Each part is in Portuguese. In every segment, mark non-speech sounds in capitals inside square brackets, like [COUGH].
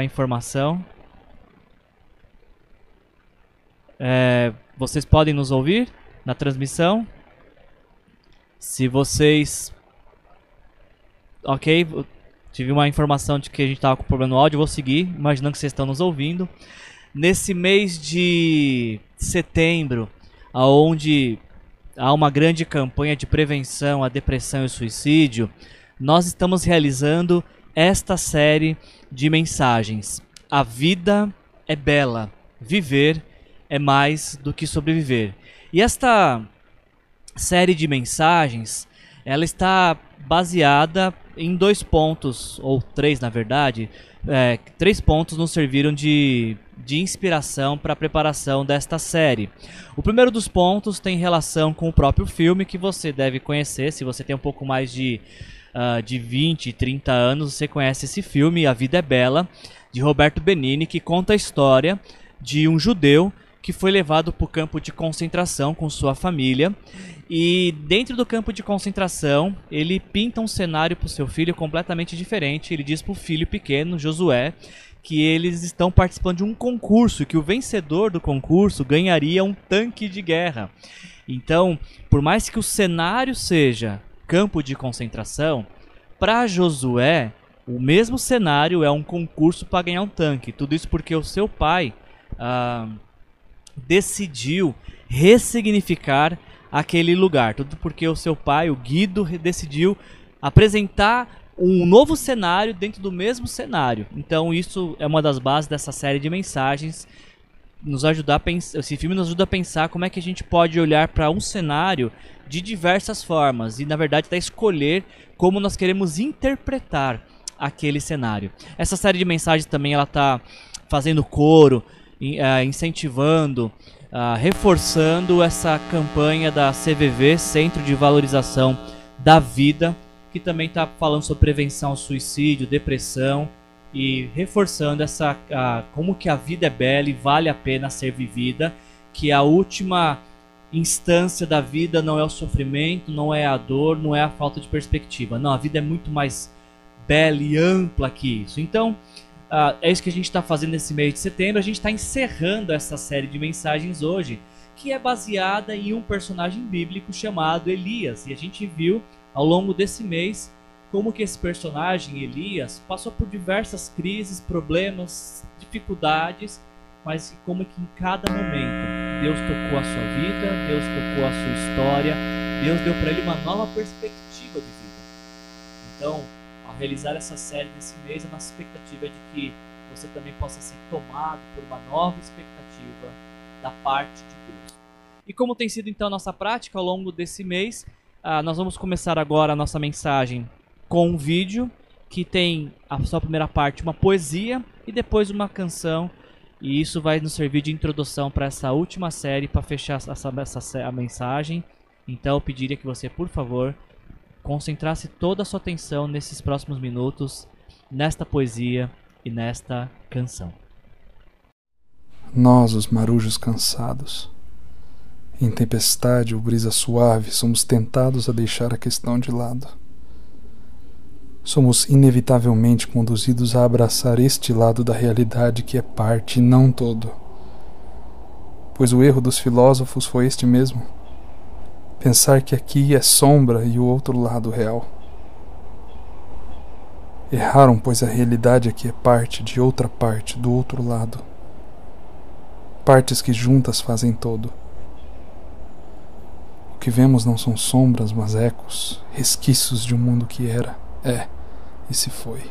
a informação. É, vocês podem nos ouvir na transmissão. Se vocês. Ok, tive uma informação de que a gente estava com problema no áudio, vou seguir, imaginando que vocês estão nos ouvindo. Nesse mês de setembro, onde há uma grande campanha de prevenção à depressão e suicídio, nós estamos realizando esta série de mensagens. A vida é bela, viver é mais do que sobreviver. E esta série de mensagens, ela está baseada em dois pontos, ou três na verdade, é, três pontos nos serviram de, de inspiração para a preparação desta série. O primeiro dos pontos tem relação com o próprio filme que você deve conhecer, se você tem um pouco mais de, uh, de 20, 30 anos, você conhece esse filme, A Vida é Bela, de Roberto Benini, que conta a história de um judeu que foi levado para o campo de concentração com sua família. E dentro do campo de concentração, ele pinta um cenário para o seu filho completamente diferente. Ele diz para o filho pequeno, Josué, que eles estão participando de um concurso, que o vencedor do concurso ganharia um tanque de guerra. Então, por mais que o cenário seja campo de concentração, para Josué, o mesmo cenário é um concurso para ganhar um tanque. Tudo isso porque o seu pai. Ah, decidiu ressignificar aquele lugar. Tudo porque o seu pai, o Guido, decidiu apresentar um novo cenário dentro do mesmo cenário. Então isso é uma das bases dessa série de mensagens. Nos ajudar a pensar, esse filme nos ajuda a pensar como é que a gente pode olhar para um cenário de diversas formas e na verdade até escolher como nós queremos interpretar aquele cenário. Essa série de mensagens também ela está fazendo coro uh, incentivando, uh, reforçando essa campanha da CVV, Centro de Valorização da Vida, que também está falando sobre prevenção ao suicídio, depressão e reforçando essa uh, como que a vida é bela e vale a pena ser vivida, que a última instância da vida não é o sofrimento, não é a dor, não é a falta de perspectiva. Não, a vida é muito mais bela e ampla que isso. Então, é isso que a gente está fazendo nesse mês de setembro. A gente está encerrando essa série de mensagens hoje, que é baseada em um personagem bíblico chamado Elias. E a gente viu ao longo desse mês como que esse personagem Elias passou por diversas crises, problemas, dificuldades, mas como que em cada momento Deus tocou a sua vida, Deus tocou a sua história, Deus deu para ele uma nova perspectiva de vida. Então, realizar essa série nesse mês, a nossa expectativa é de que você também possa ser tomado por uma nova expectativa da parte de Deus. E como tem sido então a nossa prática ao longo desse mês, uh, nós vamos começar agora a nossa mensagem com um vídeo que tem a sua primeira parte uma poesia e depois uma canção. E isso vai nos servir de introdução para essa última série, para fechar essa, essa, a mensagem. Então eu pediria que você, por favor, concentrasse toda a sua atenção nesses próximos minutos, nesta poesia e nesta canção. Nós, os marujos cansados, em tempestade ou brisa suave, somos tentados a deixar a questão de lado. Somos inevitavelmente conduzidos a abraçar este lado da realidade que é parte e não todo. Pois o erro dos filósofos foi este mesmo Pensar que aqui é sombra e o outro lado real. Erraram, pois a realidade aqui é parte de outra parte do outro lado. Partes que juntas fazem todo. O que vemos não são sombras, mas ecos, resquícios de um mundo que era, é e se foi.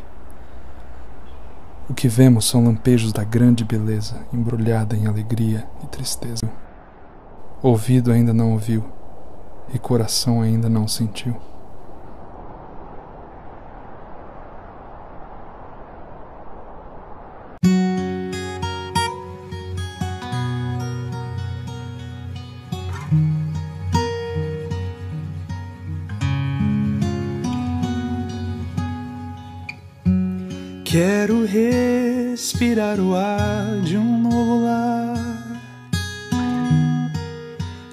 O que vemos são lampejos da grande beleza, embrulhada em alegria e tristeza. Ouvido ainda não ouviu e coração ainda não sentiu. Respirar o ar de um novo lar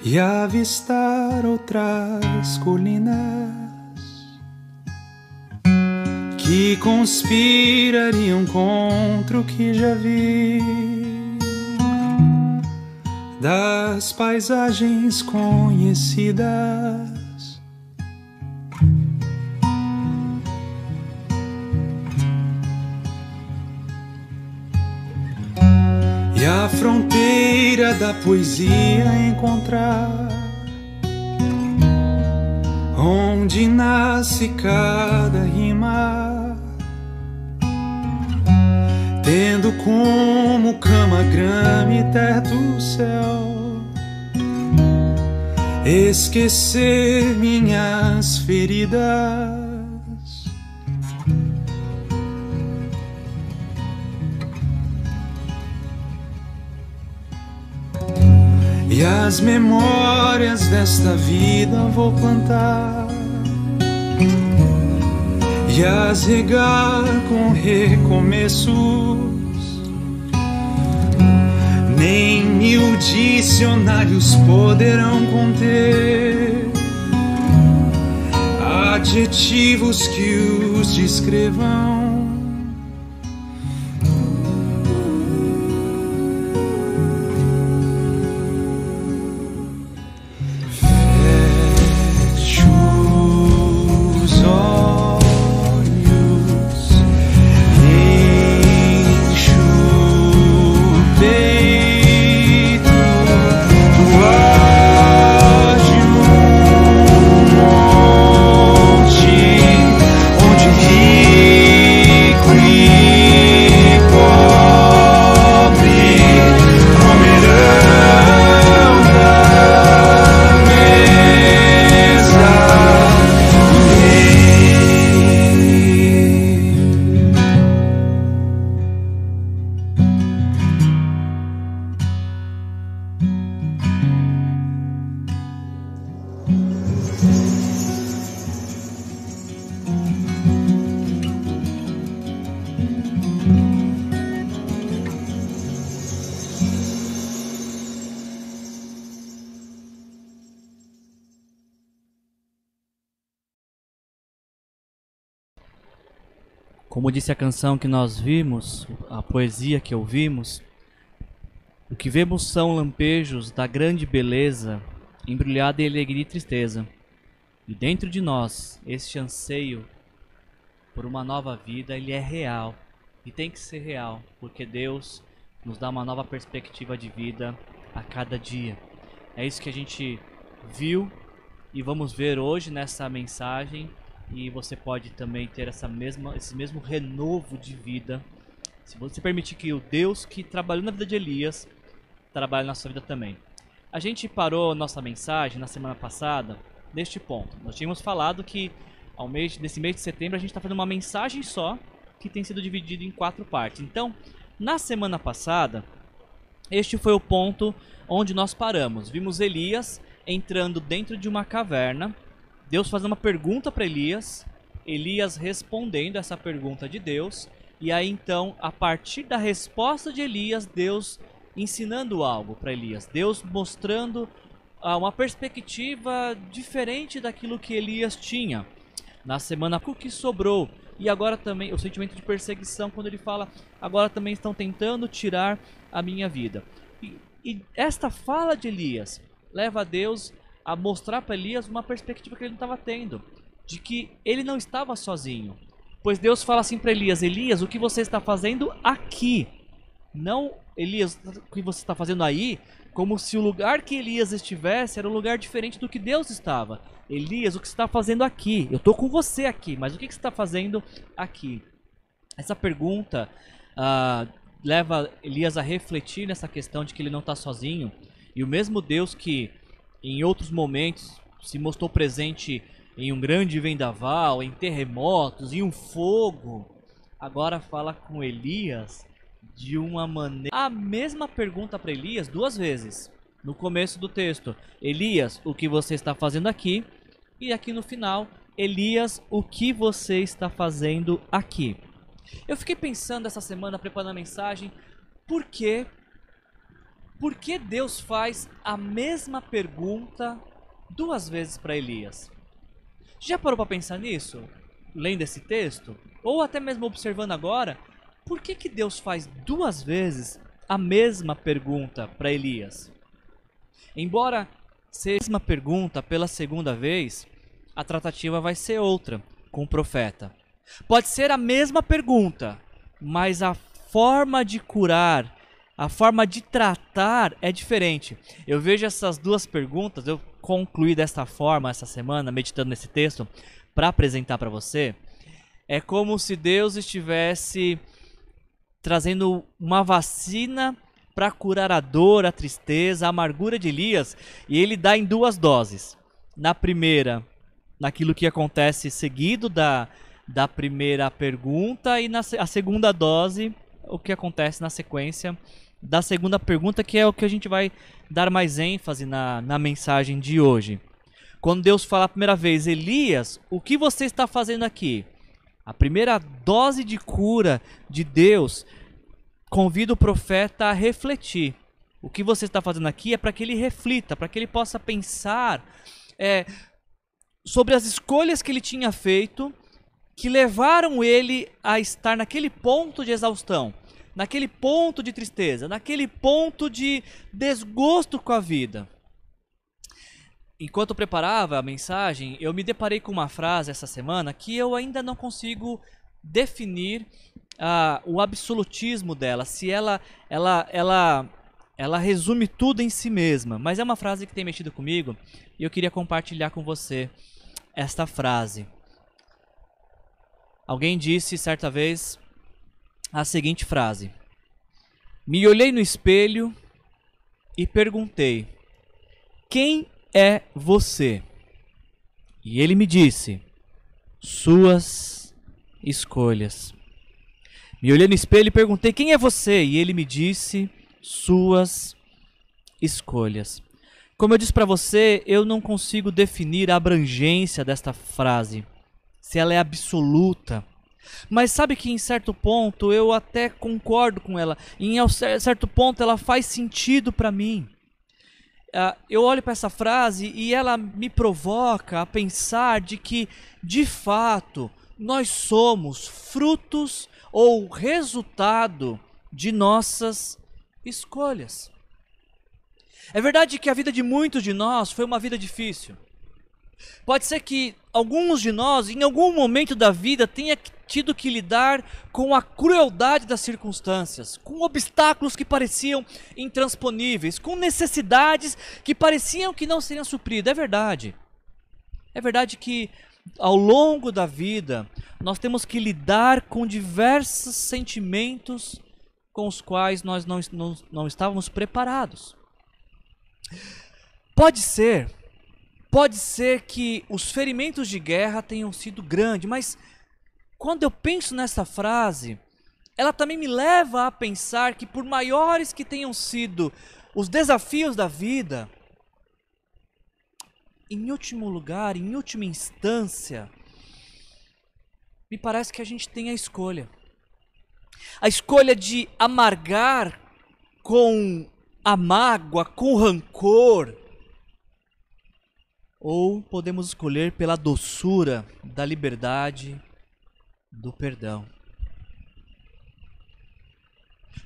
e avistar outras colinas que conspirariam contra o que já vi das paisagens conhecidas. A fronteira da poesia encontrar onde nasce cada rima, tendo como cama, grama e teto o céu. Esquecer minhas feridas. As memórias desta vida vou plantar e as regar com recomeços. Nem mil dicionários poderão conter adjetivos que os descrevam. Canção que nós vimos, a poesia que ouvimos, o que vemos são lampejos da grande beleza, embrulhada em alegria e tristeza. E dentro de nós, este anseio por uma nova vida, ele é real. E tem que ser real, porque Deus nos dá uma nova perspectiva de vida a cada dia. É isso que a gente viu e vamos ver hoje nessa mensagem e você pode também ter essa mesma, esse mesmo renovo de vida se você permitir que o Deus que trabalhou na vida de Elias trabalhe na sua vida também. A gente parou nossa mensagem na semana passada neste ponto. Nós tínhamos falado que ao mês, nesse mês de setembro a gente está fazendo uma mensagem só que tem sido dividida em quatro partes. Então, na semana passada, este foi o ponto onde nós paramos. Vimos Elias entrando dentro de uma caverna Deus fazendo uma pergunta para Elias, Elias respondendo essa pergunta de Deus, e aí então, a partir da resposta de Elias, Deus ensinando algo para Elias, Deus mostrando ah, uma perspectiva diferente daquilo que Elias tinha. Na semana o que sobrou, e agora também o sentimento de perseguição, quando ele fala, agora também estão tentando tirar a minha vida. E, e esta fala de Elias leva a Deus a mostrar para Elias uma perspectiva que ele não estava tendo, de que ele não estava sozinho. Pois Deus fala assim para Elias: Elias, o que você está fazendo aqui? Não, Elias, o que você está fazendo aí? Como se o lugar que Elias estivesse era um lugar diferente do que Deus estava. Elias, o que você está fazendo aqui? Eu estou com você aqui, mas o que você está fazendo aqui? Essa pergunta ah, leva Elias a refletir nessa questão de que ele não está sozinho. E o mesmo Deus que em outros momentos se mostrou presente em um grande vendaval, em terremotos, em um fogo, agora fala com Elias de uma maneira. A mesma pergunta para Elias duas vezes. No começo do texto, Elias, o que você está fazendo aqui? E aqui no final, Elias, o que você está fazendo aqui? Eu fiquei pensando essa semana preparando a mensagem, por que por que Deus faz a mesma pergunta duas vezes para Elias? Já parou para pensar nisso? lendo esse texto, ou até mesmo observando agora, por que, que Deus faz duas vezes a mesma pergunta para Elias? Embora seja a mesma pergunta pela segunda vez, a tratativa vai ser outra com o profeta. Pode ser a mesma pergunta, mas a forma de curar, a forma de tratar é diferente. Eu vejo essas duas perguntas, eu concluí desta forma essa semana, meditando nesse texto, para apresentar para você. É como se Deus estivesse trazendo uma vacina para curar a dor, a tristeza, a amargura de Elias, e ele dá em duas doses. Na primeira, naquilo que acontece seguido da, da primeira pergunta, e na a segunda dose, o que acontece na sequência da segunda pergunta, que é o que a gente vai dar mais ênfase na, na mensagem de hoje. Quando Deus fala a primeira vez, Elias, o que você está fazendo aqui? A primeira dose de cura de Deus convida o profeta a refletir. O que você está fazendo aqui é para que ele reflita, para que ele possa pensar é, sobre as escolhas que ele tinha feito que levaram ele a estar naquele ponto de exaustão, naquele ponto de tristeza, naquele ponto de desgosto com a vida. Enquanto eu preparava a mensagem, eu me deparei com uma frase essa semana que eu ainda não consigo definir uh, o absolutismo dela, se ela, ela, ela, ela resume tudo em si mesma. Mas é uma frase que tem mexido comigo e eu queria compartilhar com você esta frase. Alguém disse certa vez a seguinte frase: Me olhei no espelho e perguntei: Quem é você? E ele me disse: Suas escolhas. Me olhei no espelho e perguntei: Quem é você? E ele me disse: Suas escolhas. Como eu disse para você, eu não consigo definir a abrangência desta frase se ela é absoluta. Mas sabe que em certo ponto eu até concordo com ela. Em certo ponto ela faz sentido para mim. Uh, eu olho para essa frase e ela me provoca a pensar de que, de fato, nós somos frutos ou resultado de nossas escolhas. É verdade que a vida de muitos de nós foi uma vida difícil. Pode ser que alguns de nós, em algum momento da vida, tenha tido que lidar com a crueldade das circunstâncias, com obstáculos que pareciam intransponíveis, com necessidades que pareciam que não seriam supridas. É verdade. É verdade que ao longo da vida nós temos que lidar com diversos sentimentos com os quais nós não, não, não estávamos preparados. Pode ser Pode ser que os ferimentos de guerra tenham sido grandes, mas quando eu penso nessa frase, ela também me leva a pensar que, por maiores que tenham sido os desafios da vida, em último lugar, em última instância, me parece que a gente tem a escolha. A escolha de amargar com a mágoa, com rancor, ou podemos escolher pela doçura da liberdade, do perdão.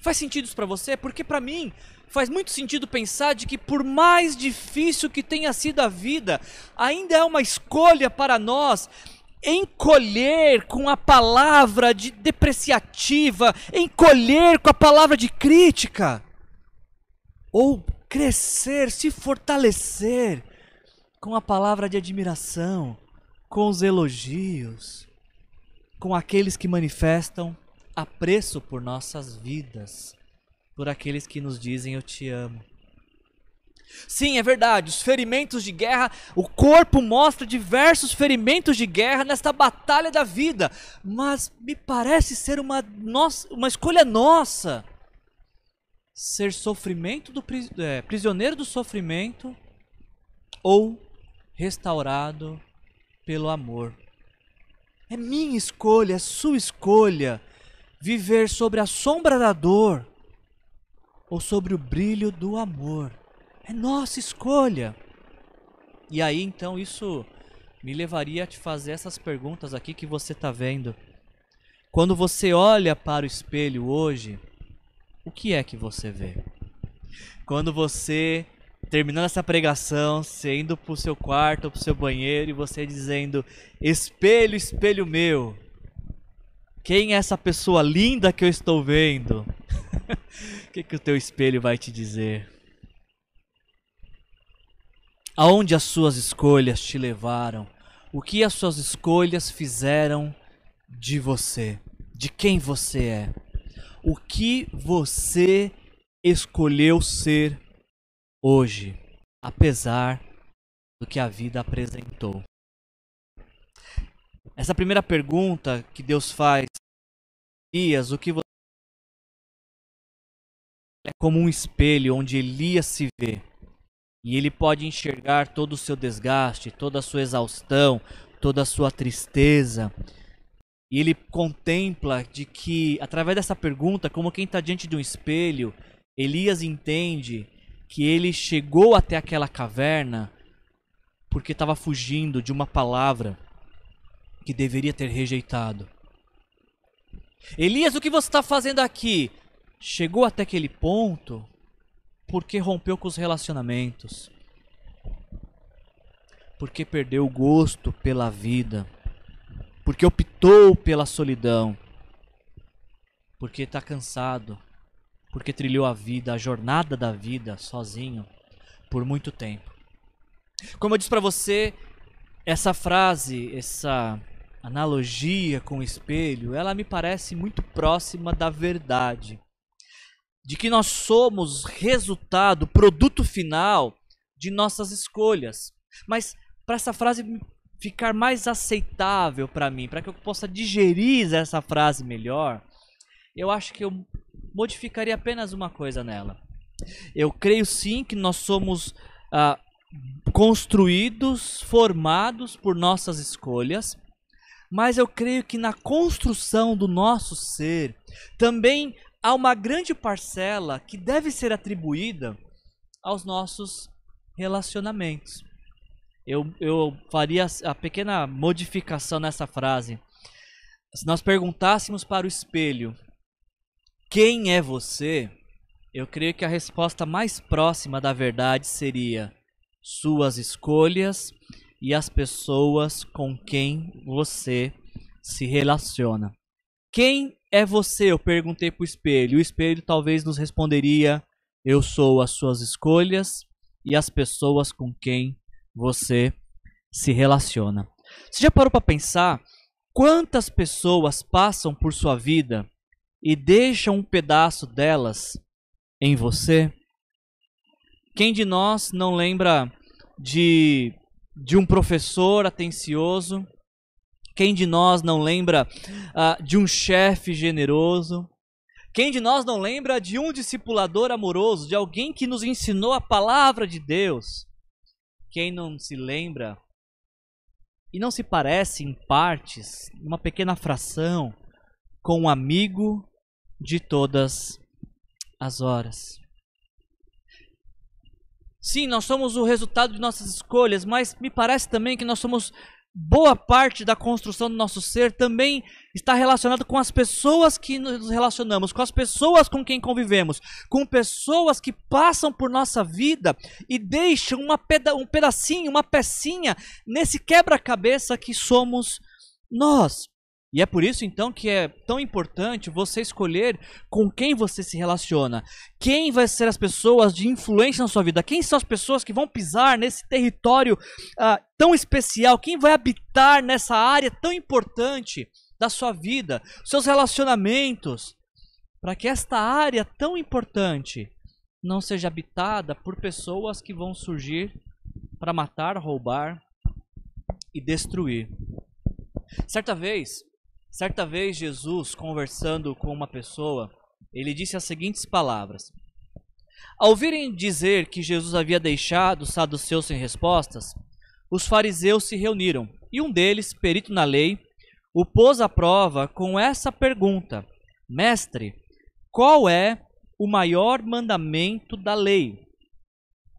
Faz sentido isso para você? Porque para mim faz muito sentido pensar de que por mais difícil que tenha sido a vida, ainda é uma escolha para nós encolher com a palavra de depreciativa, encolher com a palavra de crítica, ou crescer, se fortalecer com a palavra de admiração, com os elogios, com aqueles que manifestam apreço por nossas vidas, por aqueles que nos dizem eu te amo. Sim, é verdade, os ferimentos de guerra, o corpo mostra diversos ferimentos de guerra nesta batalha da vida, mas me parece ser uma, nossa, uma escolha nossa ser sofrimento do é, prisioneiro do sofrimento ou restaurado pelo amor. É minha escolha, é sua escolha viver sobre a sombra da dor ou sobre o brilho do amor. É nossa escolha. E aí então isso me levaria a te fazer essas perguntas aqui que você está vendo. Quando você olha para o espelho hoje, o que é que você vê? Quando você terminando essa pregação, você indo pro seu quarto, pro seu banheiro e você dizendo: "Espelho, espelho meu, quem é essa pessoa linda que eu estou vendo?" [LAUGHS] O que que o teu espelho vai te dizer? Aonde as suas escolhas te levaram? O que as suas escolhas fizeram de você? De quem você é? O que você escolheu ser hoje, apesar do que a vida apresentou? Essa primeira pergunta que Deus faz, Elias, o que você é como um espelho onde Elias se vê. E ele pode enxergar todo o seu desgaste, toda a sua exaustão, toda a sua tristeza. E ele contempla de que, através dessa pergunta, como quem está diante de um espelho, Elias entende que ele chegou até aquela caverna porque estava fugindo de uma palavra que deveria ter rejeitado. Elias, o que você está fazendo aqui? Chegou até aquele ponto porque rompeu com os relacionamentos, porque perdeu o gosto pela vida, porque optou pela solidão, porque está cansado, porque trilhou a vida, a jornada da vida sozinho por muito tempo. Como eu disse para você, essa frase, essa analogia com o espelho, ela me parece muito próxima da verdade de que nós somos resultado, produto final de nossas escolhas. Mas para essa frase ficar mais aceitável para mim, para que eu possa digerir essa frase melhor, eu acho que eu modificaria apenas uma coisa nela. Eu creio sim que nós somos ah, construídos, formados por nossas escolhas, mas eu creio que na construção do nosso ser também há uma grande parcela que deve ser atribuída aos nossos relacionamentos. Eu, eu faria a pequena modificação nessa frase. Se nós perguntássemos para o espelho quem é você, eu creio que a resposta mais próxima da verdade seria suas escolhas e as pessoas com quem você se relaciona. Quem é você? Eu perguntei para o espelho. O espelho talvez nos responderia: Eu sou as suas escolhas e as pessoas com quem você se relaciona. Você já parou para pensar quantas pessoas passam por sua vida e deixam um pedaço delas em você? Quem de nós não lembra de, de um professor atencioso quem de nós não lembra uh, de um chefe generoso? Quem de nós não lembra de um discipulador amoroso, de alguém que nos ensinou a palavra de Deus? Quem não se lembra e não se parece em partes, uma pequena fração, com um amigo de todas as horas? Sim, nós somos o resultado de nossas escolhas, mas me parece também que nós somos boa parte da construção do nosso ser também está relacionado com as pessoas que nos relacionamos, com as pessoas com quem convivemos, com pessoas que passam por nossa vida e deixam uma peda um pedacinho, uma pecinha nesse quebra-cabeça que somos nós. E é por isso então que é tão importante você escolher com quem você se relaciona. Quem vai ser as pessoas de influência na sua vida? Quem são as pessoas que vão pisar nesse território uh, tão especial? Quem vai habitar nessa área tão importante da sua vida? Seus relacionamentos. Para que esta área tão importante não seja habitada por pessoas que vão surgir para matar, roubar e destruir. Certa vez, Certa vez, Jesus, conversando com uma pessoa, ele disse as seguintes palavras: Ao ouvirem dizer que Jesus havia deixado os saduceus sem respostas, os fariseus se reuniram, e um deles, perito na lei, o pôs à prova com essa pergunta: Mestre, qual é o maior mandamento da lei?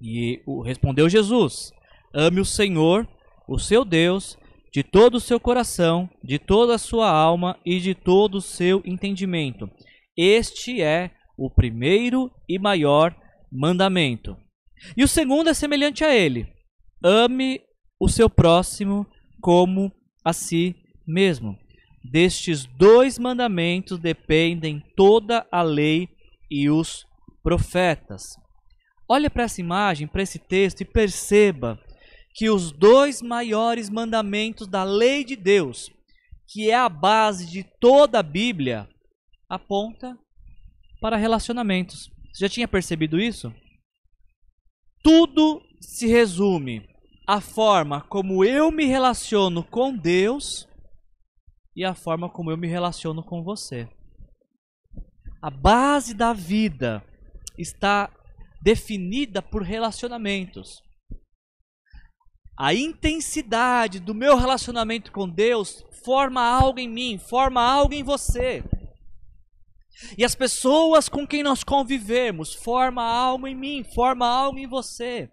E respondeu Jesus: Ame o Senhor, o seu Deus, de todo o seu coração, de toda a sua alma e de todo o seu entendimento. Este é o primeiro e maior mandamento. E o segundo é semelhante a ele: ame o seu próximo como a si mesmo. Destes dois mandamentos dependem toda a lei e os profetas. Olhe para essa imagem, para esse texto e perceba que os dois maiores mandamentos da lei de Deus, que é a base de toda a Bíblia, aponta para relacionamentos. Você já tinha percebido isso? Tudo se resume à forma como eu me relaciono com Deus e a forma como eu me relaciono com você. A base da vida está definida por relacionamentos. A intensidade do meu relacionamento com Deus forma algo em mim, forma algo em você. E as pessoas com quem nós convivemos forma algo em mim, forma algo em você.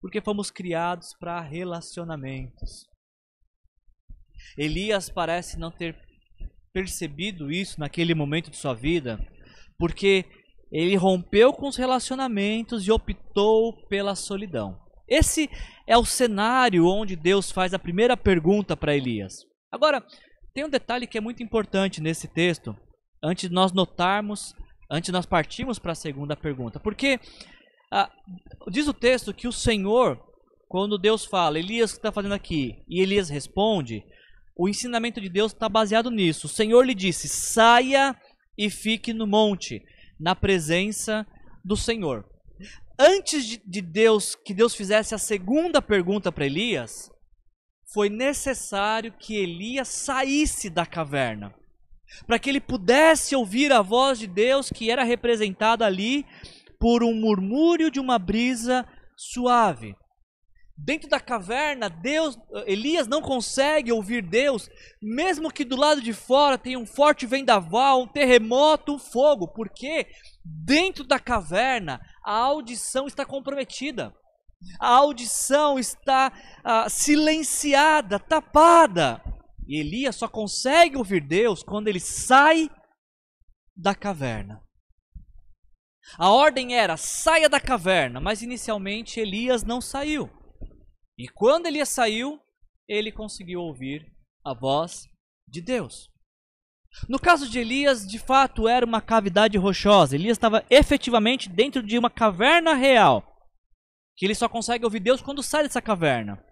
Porque fomos criados para relacionamentos. Elias parece não ter percebido isso naquele momento de sua vida, porque ele rompeu com os relacionamentos e optou pela solidão. Esse é o cenário onde Deus faz a primeira pergunta para Elias. Agora, tem um detalhe que é muito importante nesse texto, antes de nós notarmos, antes de nós partirmos para a segunda pergunta. Porque ah, diz o texto que o Senhor, quando Deus fala, Elias, o que está fazendo aqui? E Elias responde, o ensinamento de Deus está baseado nisso. O Senhor lhe disse: saia e fique no monte, na presença do Senhor. Antes de, de Deus, que Deus fizesse a segunda pergunta para Elias, foi necessário que Elias saísse da caverna, para que ele pudesse ouvir a voz de Deus que era representada ali por um murmúrio de uma brisa suave. Dentro da caverna, Deus, Elias não consegue ouvir Deus, mesmo que do lado de fora tenha um forte vendaval, um terremoto, um fogo, porque dentro da caverna a audição está comprometida. A audição está ah, silenciada, tapada. E Elias só consegue ouvir Deus quando ele sai da caverna. A ordem era: saia da caverna, mas inicialmente Elias não saiu. E quando Elias saiu, ele conseguiu ouvir a voz de Deus. No caso de Elias, de fato era uma cavidade rochosa. Elias estava efetivamente dentro de uma caverna real. Que ele só consegue ouvir Deus quando sai dessa caverna.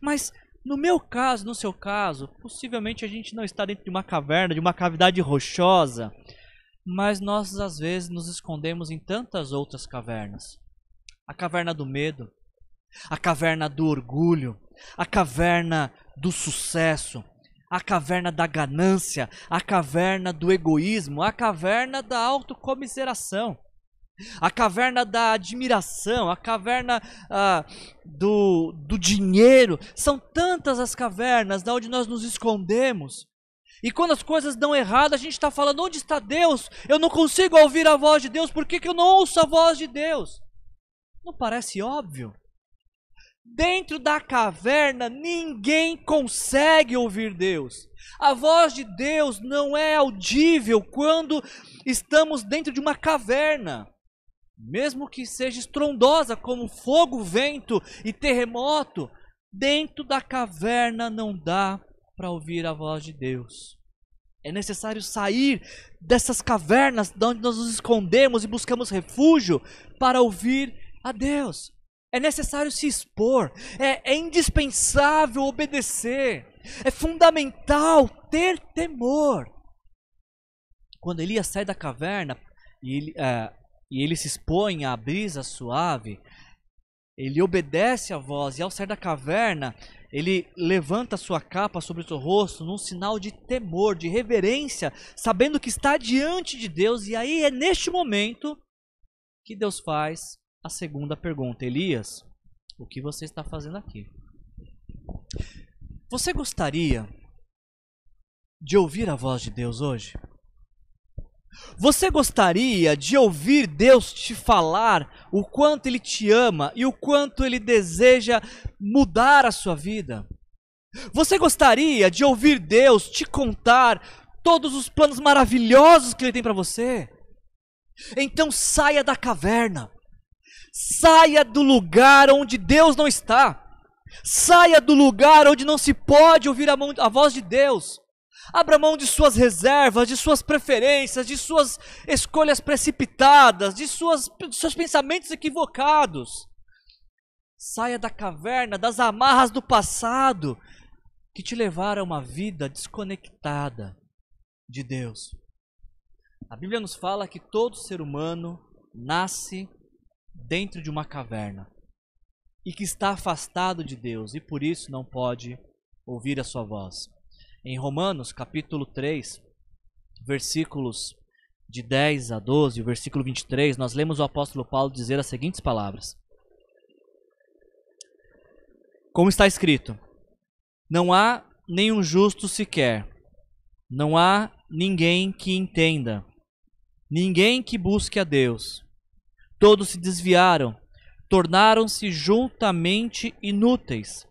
Mas no meu caso, no seu caso, possivelmente a gente não está dentro de uma caverna, de uma cavidade rochosa, mas nós às vezes nos escondemos em tantas outras cavernas. A caverna do medo, a caverna do orgulho, a caverna do sucesso, a caverna da ganância, a caverna do egoísmo, a caverna da autocomiseração, a caverna da admiração, a caverna ah, do, do dinheiro. São tantas as cavernas da onde nós nos escondemos. E quando as coisas dão errado, a gente está falando: onde está Deus? Eu não consigo ouvir a voz de Deus, por que, que eu não ouço a voz de Deus? Não parece óbvio? Dentro da caverna, ninguém consegue ouvir Deus. A voz de Deus não é audível quando estamos dentro de uma caverna. Mesmo que seja estrondosa, como fogo, vento e terremoto, dentro da caverna não dá para ouvir a voz de Deus. É necessário sair dessas cavernas de onde nós nos escondemos e buscamos refúgio para ouvir a Deus. É necessário se expor, é, é indispensável obedecer, é fundamental ter temor. Quando Elias sai da caverna e ele, é, e ele se expõe à brisa suave, ele obedece à voz, e ao sair da caverna, ele levanta sua capa sobre o seu rosto num sinal de temor, de reverência, sabendo que está diante de Deus, e aí é neste momento que Deus faz a segunda pergunta: Elias, o que você está fazendo aqui? Você gostaria de ouvir a voz de Deus hoje? Você gostaria de ouvir Deus te falar o quanto Ele te ama e o quanto Ele deseja mudar a sua vida? Você gostaria de ouvir Deus te contar todos os planos maravilhosos que Ele tem para você? Então saia da caverna. Saia do lugar onde Deus não está. Saia do lugar onde não se pode ouvir a, mão, a voz de Deus. Abra mão de suas reservas, de suas preferências, de suas escolhas precipitadas, de, suas, de seus pensamentos equivocados. Saia da caverna, das amarras do passado que te levaram a uma vida desconectada de Deus. A Bíblia nos fala que todo ser humano nasce dentro de uma caverna e que está afastado de Deus e por isso não pode ouvir a sua voz. Em Romanos, capítulo 3, versículos de 10 a 12, o versículo 23, nós lemos o apóstolo Paulo dizer as seguintes palavras: Como está escrito: Não há nenhum justo sequer, não há ninguém que entenda, ninguém que busque a Deus. Todos se desviaram, tornaram-se juntamente inúteis.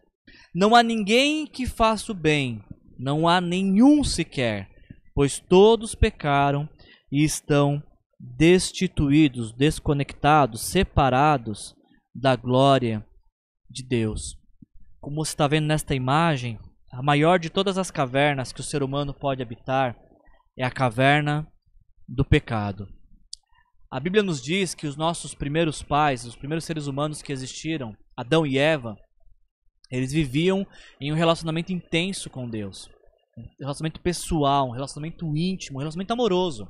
Não há ninguém que faça o bem, não há nenhum sequer, pois todos pecaram e estão destituídos, desconectados, separados da glória de Deus. Como você está vendo nesta imagem, a maior de todas as cavernas que o ser humano pode habitar é a caverna do pecado. A Bíblia nos diz que os nossos primeiros pais, os primeiros seres humanos que existiram, Adão e Eva, eles viviam em um relacionamento intenso com Deus. Um relacionamento pessoal, um relacionamento íntimo, um relacionamento amoroso.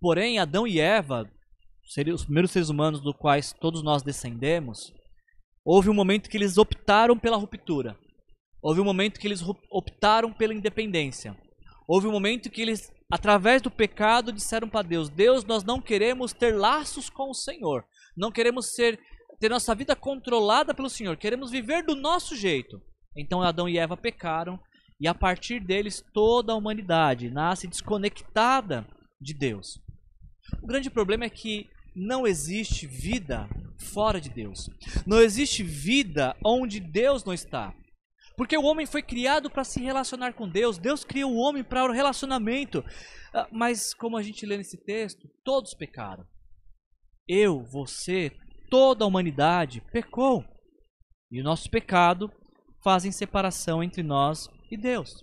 Porém, Adão e Eva, os primeiros seres humanos do quais todos nós descendemos, houve um momento que eles optaram pela ruptura. Houve um momento que eles optaram pela independência. Houve um momento que eles, através do pecado, disseram para Deus: Deus, nós não queremos ter laços com o Senhor. Não queremos ser ter nossa vida controlada pelo Senhor. Queremos viver do nosso jeito. Então Adão e Eva pecaram e a partir deles toda a humanidade nasce desconectada de Deus. O grande problema é que não existe vida fora de Deus. Não existe vida onde Deus não está. Porque o homem foi criado para se relacionar com Deus. Deus criou o homem para o relacionamento. Ah, mas, como a gente lê nesse texto, todos pecaram. Eu, você, toda a humanidade pecou. E o nosso pecado fazem separação entre nós e Deus.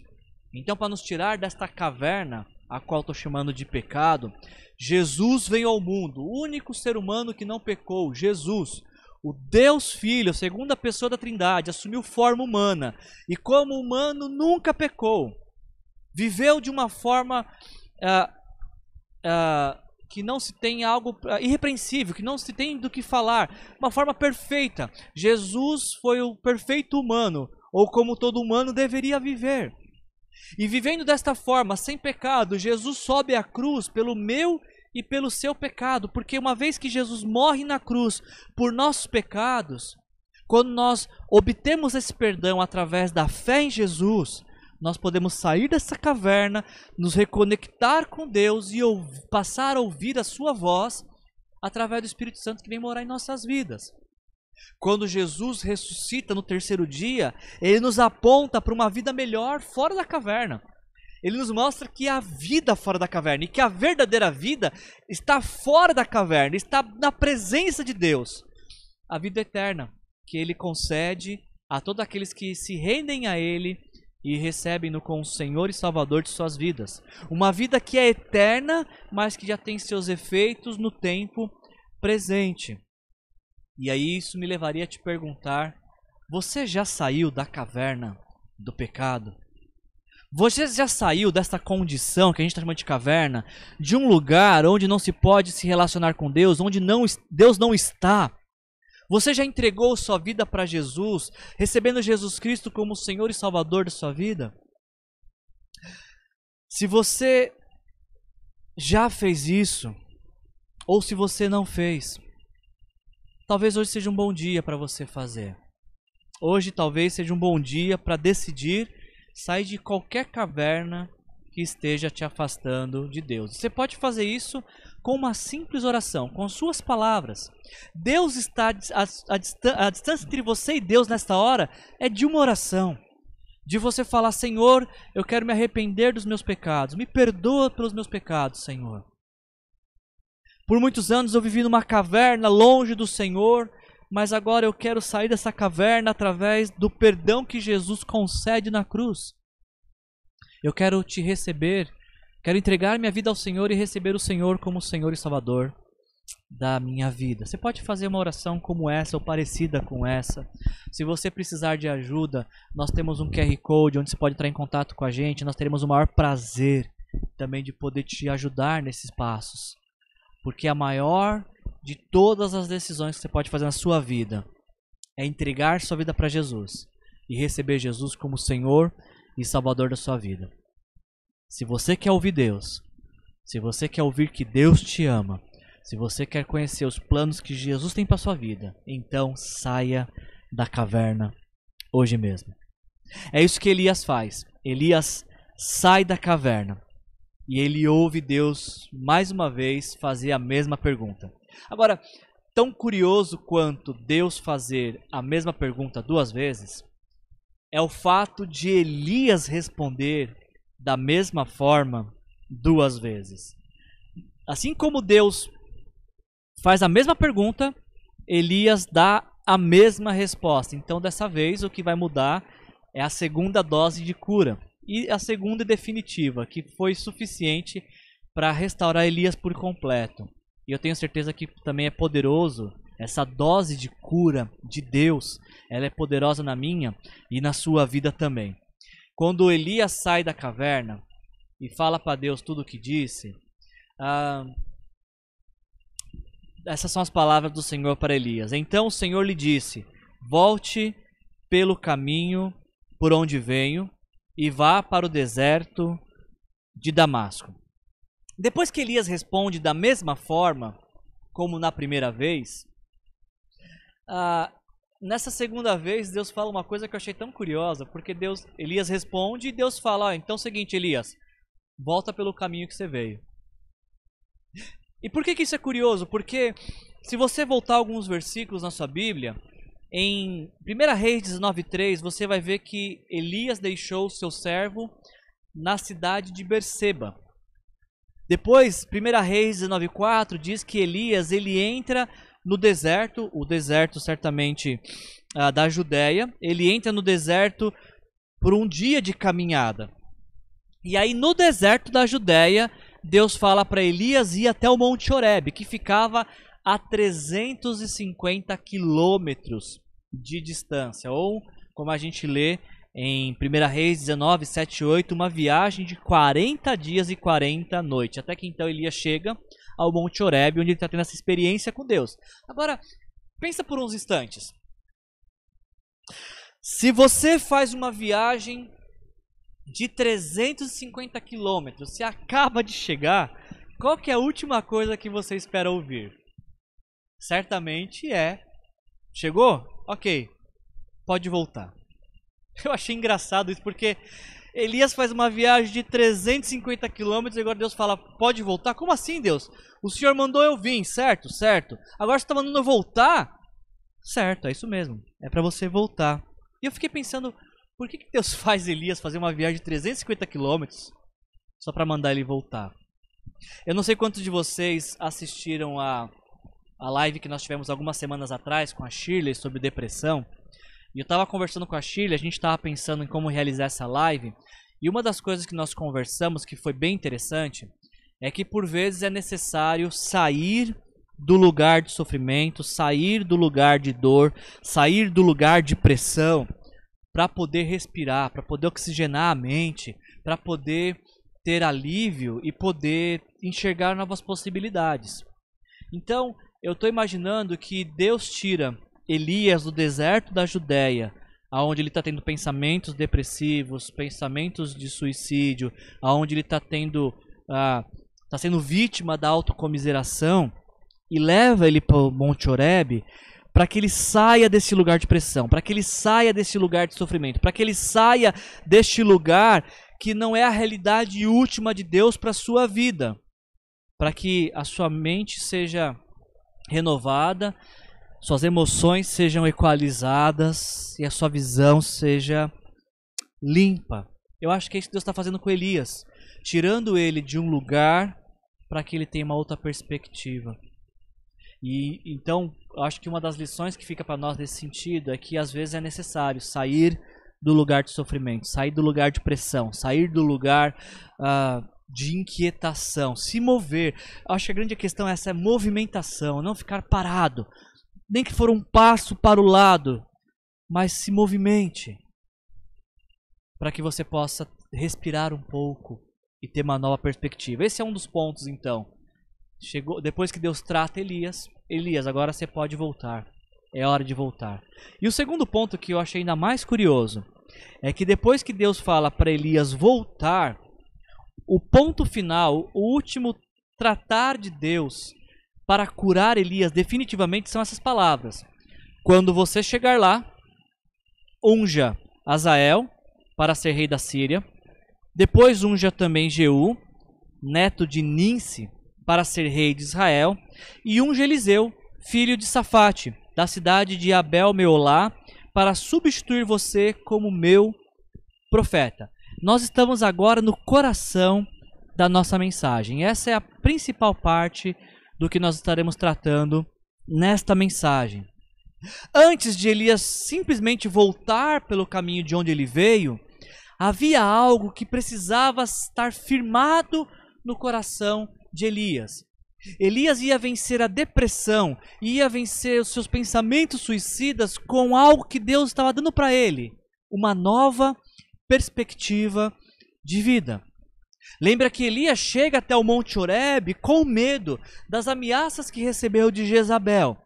Então, para nos tirar desta caverna, a qual estou chamando de pecado, Jesus veio ao mundo, o único ser humano que não pecou, Jesus o Deus Filho, a segunda pessoa da Trindade, assumiu forma humana e, como humano, nunca pecou. Viveu de uma forma uh, uh, que não se tem algo uh, irrepreensível, que não se tem do que falar, uma forma perfeita. Jesus foi o perfeito humano, ou como todo humano deveria viver. E vivendo desta forma, sem pecado, Jesus sobe à cruz pelo meu e pelo seu pecado, porque uma vez que Jesus morre na cruz por nossos pecados, quando nós obtemos esse perdão através da fé em Jesus, nós podemos sair dessa caverna, nos reconectar com Deus e passar a ouvir a sua voz através do Espírito Santo que vem morar em nossas vidas. Quando Jesus ressuscita no terceiro dia, ele nos aponta para uma vida melhor fora da caverna ele nos mostra que há vida fora da caverna e que a verdadeira vida está fora da caverna, está na presença de Deus. A vida eterna que ele concede a todos aqueles que se rendem a ele e recebem-no como Senhor e Salvador de suas vidas. Uma vida que é eterna, mas que já tem seus efeitos no tempo presente. E aí isso me levaria a te perguntar: você já saiu da caverna do pecado? Você já saiu dessa condição que a gente está chamando de caverna, de um lugar onde não se pode se relacionar com Deus, onde não, Deus não está? Você já entregou sua vida para Jesus, recebendo Jesus Cristo como Senhor e Salvador da sua vida? Se você já fez isso, ou se você não fez, talvez hoje seja um bom dia para você fazer. Hoje talvez seja um bom dia para decidir Sai de qualquer caverna que esteja te afastando de Deus. Você pode fazer isso com uma simples oração, com suas palavras. Deus está a, a, a, distância entre você e Deus nesta hora é de uma oração. De você falar, Senhor, eu quero me arrepender dos meus pecados. Me perdoa pelos meus pecados, Senhor. Por muitos anos eu vivi numa caverna longe do Senhor, mas agora eu quero sair dessa caverna através do perdão que Jesus concede na cruz. Eu quero te receber, quero entregar minha vida ao Senhor e receber o Senhor como Senhor e Salvador da minha vida. Você pode fazer uma oração como essa ou parecida com essa. Se você precisar de ajuda, nós temos um QR Code onde você pode entrar em contato com a gente. Nós teremos o maior prazer também de poder te ajudar nesses passos. Porque a maior de todas as decisões que você pode fazer na sua vida é entregar sua vida para Jesus e receber Jesus como Senhor e Salvador da sua vida. Se você quer ouvir Deus, se você quer ouvir que Deus te ama, se você quer conhecer os planos que Jesus tem para sua vida, então saia da caverna hoje mesmo. É isso que Elias faz. Elias sai da caverna e ele ouve Deus mais uma vez fazer a mesma pergunta. Agora, tão curioso quanto Deus fazer a mesma pergunta duas vezes é o fato de Elias responder da mesma forma duas vezes. Assim como Deus faz a mesma pergunta, Elias dá a mesma resposta. Então, dessa vez, o que vai mudar é a segunda dose de cura. E a segunda definitiva, que foi suficiente para restaurar Elias por completo. E eu tenho certeza que também é poderoso essa dose de cura de Deus. Ela é poderosa na minha e na sua vida também. Quando Elias sai da caverna e fala para Deus tudo o que disse, ah, essas são as palavras do Senhor para Elias. Então o Senhor lhe disse: Volte pelo caminho por onde venho e vá para o deserto de Damasco. Depois que Elias responde da mesma forma como na primeira vez, ah, nessa segunda vez Deus fala uma coisa que eu achei tão curiosa, porque Deus, Elias responde e Deus fala: ah, então é o seguinte, Elias, volta pelo caminho que você veio. E por que, que isso é curioso? Porque se você voltar alguns versículos na sua Bíblia, em 1 Reis 19,3 você vai ver que Elias deixou seu servo na cidade de Berseba. Depois, 1 Reis 19,4 diz que Elias ele entra no deserto, o deserto certamente uh, da Judéia, ele entra no deserto por um dia de caminhada. E aí no deserto da Judéia, Deus fala para Elias ir até o Monte Horebe, que ficava a 350 quilômetros de distância, ou como a gente lê em 1 Reis 19, 7 8, uma viagem de 40 dias e 40 noites, até que então Elias chega ao Monte Horebe, onde ele está tendo essa experiência com Deus. Agora, pensa por uns instantes. Se você faz uma viagem de 350 quilômetros, você acaba de chegar, qual que é a última coisa que você espera ouvir? Certamente é: chegou? Ok, pode voltar. Eu achei engraçado isso porque Elias faz uma viagem de 350 quilômetros e agora Deus fala: pode voltar? Como assim, Deus? O Senhor mandou eu vir, certo? Certo. Agora você está mandando eu voltar? Certo, é isso mesmo. É para você voltar. E eu fiquei pensando, por que, que Deus [LAUGHS] faz Elias fazer uma viagem de 350 quilômetros só para mandar ele voltar? Eu não sei quantos de vocês assistiram a, a live que nós tivemos algumas semanas atrás com a Shirley sobre depressão. E eu estava conversando com a Shirley, a gente estava pensando em como realizar essa live. E uma das coisas que nós conversamos, que foi bem interessante, é que por vezes é necessário sair do lugar de sofrimento, sair do lugar de dor, sair do lugar de pressão para poder respirar, para poder oxigenar a mente, para poder ter alívio e poder enxergar novas possibilidades. Então, eu estou imaginando que Deus tira Elias do deserto da Judéia, aonde ele está tendo pensamentos depressivos, pensamentos de suicídio, aonde ele está tendo, está ah, sendo vítima da autocomiseração, e leva ele para o Monte Oreb para que ele saia desse lugar de pressão, para que ele saia desse lugar de sofrimento, para que ele saia deste lugar que não é a realidade última de Deus para a sua vida, para que a sua mente seja renovada, suas emoções sejam equalizadas e a sua visão seja limpa. Eu acho que é isso que Deus está fazendo com Elias, tirando ele de um lugar para que ele tenha uma outra perspectiva. E então, eu acho que uma das lições que fica para nós nesse sentido é que às vezes é necessário sair do lugar de sofrimento, sair do lugar de pressão, sair do lugar uh, de inquietação, se mover. Eu acho que a grande questão é essa é movimentação, não ficar parado, nem que for um passo para o lado, mas se movimente para que você possa respirar um pouco e ter uma nova perspectiva. Esse é um dos pontos, então. Chegou depois que Deus trata Elias, Elias, agora você pode voltar. É hora de voltar. E o segundo ponto que eu achei ainda mais curioso é que depois que Deus fala para Elias voltar, o ponto final, o último tratar de Deus para curar Elias definitivamente são essas palavras. Quando você chegar lá, unja Azael para ser rei da Síria. Depois unja também Jeú, neto de Ninse, para ser rei de Israel. E unja Eliseu, filho de Safate, da cidade de Abel Meolá, para substituir você como meu profeta. Nós estamos agora no coração da nossa mensagem. Essa é a principal parte do que nós estaremos tratando nesta mensagem. Antes de Elias simplesmente voltar pelo caminho de onde ele veio, havia algo que precisava estar firmado no coração de Elias. Elias ia vencer a depressão, ia vencer os seus pensamentos suicidas com algo que Deus estava dando para ele, uma nova perspectiva de vida. Lembra que Elias chega até o Monte Horebe com medo das ameaças que recebeu de Jezabel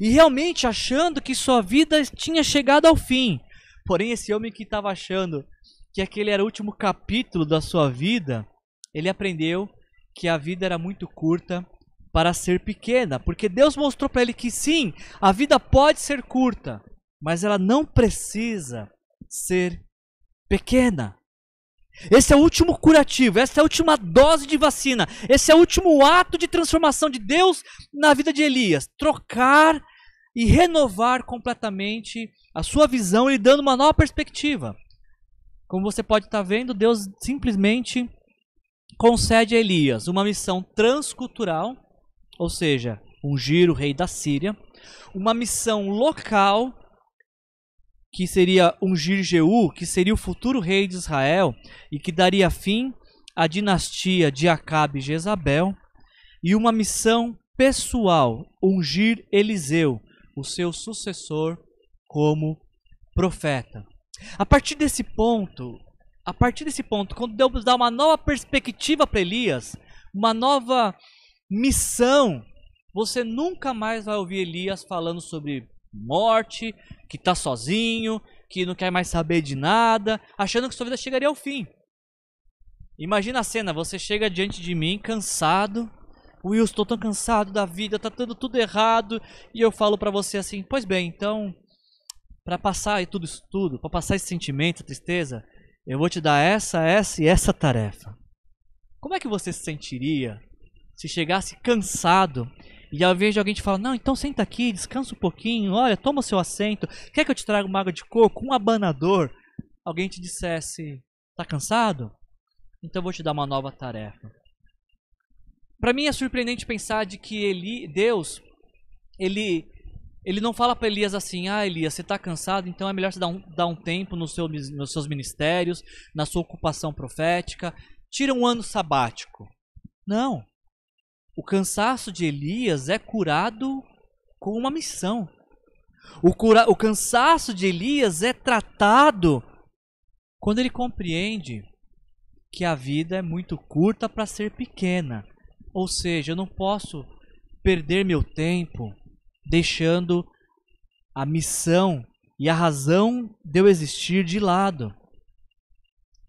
e realmente achando que sua vida tinha chegado ao fim. Porém, esse homem que estava achando que aquele era o último capítulo da sua vida, ele aprendeu que a vida era muito curta para ser pequena, porque Deus mostrou para ele que sim, a vida pode ser curta, mas ela não precisa ser pequena. Esse é o último curativo, essa é a última dose de vacina, esse é o último ato de transformação de Deus na vida de Elias. Trocar e renovar completamente a sua visão e dando uma nova perspectiva. Como você pode estar vendo, Deus simplesmente concede a Elias uma missão transcultural, ou seja, ungir o rei da Síria, uma missão local que seria ungir Jeú, que seria o futuro rei de Israel e que daria fim à dinastia de Acabe e Jezabel, e uma missão pessoal, ungir Eliseu, o seu sucessor, como profeta. A partir desse ponto, a partir desse ponto, quando Deus dá uma nova perspectiva para Elias, uma nova missão, você nunca mais vai ouvir Elias falando sobre morte, que está sozinho, que não quer mais saber de nada, achando que sua vida chegaria ao fim. Imagina a cena, você chega diante de mim cansado, Will, estou tão cansado da vida, tá dando tudo errado, e eu falo para você assim: "Pois bem, então, para passar tudo isso tudo, para passar esse sentimento, tristeza, eu vou te dar essa, essa e essa tarefa". Como é que você se sentiria se chegasse cansado e invés de alguém te falar, não, então senta aqui, descansa um pouquinho, olha, toma o seu assento, quer que eu te traga uma água de coco, um abanador? Alguém te dissesse, tá cansado? Então eu vou te dar uma nova tarefa. Para mim é surpreendente pensar de que ele, Deus, ele, ele não fala para Elias assim, ah Elias, você está cansado, então é melhor você dar um, dar um tempo no seu, nos seus ministérios, na sua ocupação profética, tira um ano sabático. Não. O cansaço de Elias é curado com uma missão. O, cura, o cansaço de Elias é tratado quando ele compreende que a vida é muito curta para ser pequena. Ou seja, eu não posso perder meu tempo deixando a missão e a razão de eu existir de lado.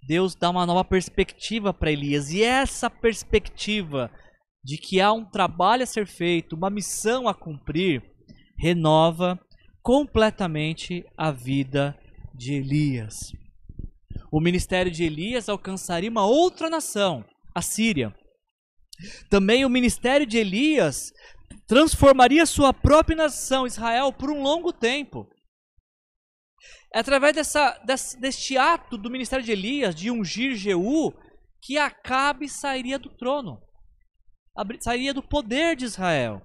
Deus dá uma nova perspectiva para Elias, e essa perspectiva de que há um trabalho a ser feito, uma missão a cumprir, renova completamente a vida de Elias. O ministério de Elias alcançaria uma outra nação, a Síria. Também o ministério de Elias transformaria sua própria nação, Israel, por um longo tempo. É através dessa, desse, deste ato do ministério de Elias de ungir Jeú que Acabe sairia do trono, sairia do poder de Israel.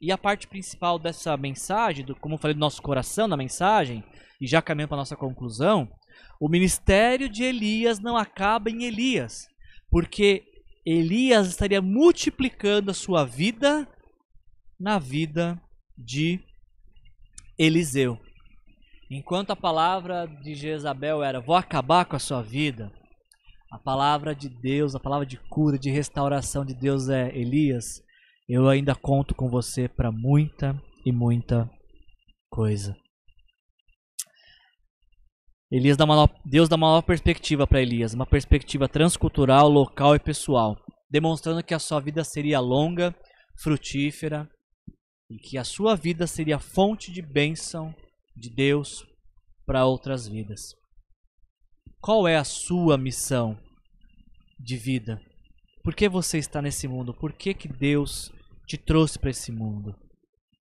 E a parte principal dessa mensagem, do, como eu falei do nosso coração na mensagem, e já caminhando para a nossa conclusão, o ministério de Elias não acaba em Elias, porque Elias estaria multiplicando a sua vida na vida de Eliseu. Enquanto a palavra de Jezabel era: Vou acabar com a sua vida, a palavra de Deus, a palavra de cura, de restauração de Deus é: Elias, eu ainda conto com você para muita e muita coisa. Elias dá uma, Deus dá uma nova perspectiva para Elias, uma perspectiva transcultural, local e pessoal, demonstrando que a sua vida seria longa, frutífera e que a sua vida seria fonte de bênção de Deus para outras vidas. Qual é a sua missão de vida? Por que você está nesse mundo? Por que, que Deus te trouxe para esse mundo?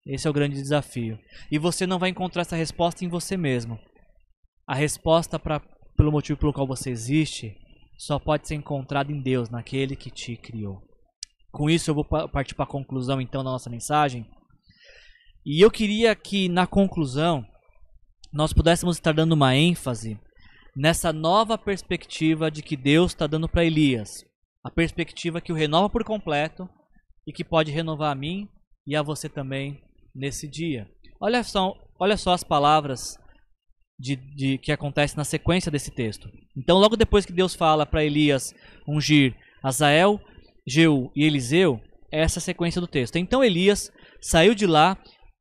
Esse é o grande desafio. E você não vai encontrar essa resposta em você mesmo. A resposta pra, pelo motivo pelo qual você existe só pode ser encontrada em Deus, naquele que te criou. Com isso, eu vou partir para a conclusão então da nossa mensagem. E eu queria que na conclusão nós pudéssemos estar dando uma ênfase nessa nova perspectiva de que Deus está dando para Elias. A perspectiva que o renova por completo e que pode renovar a mim e a você também nesse dia. Olha só, olha só as palavras de, de, que acontece na sequência desse texto. Então, logo depois que Deus fala para Elias ungir Azael, Jeú e Eliseu, é essa sequência do texto. Então Elias saiu de lá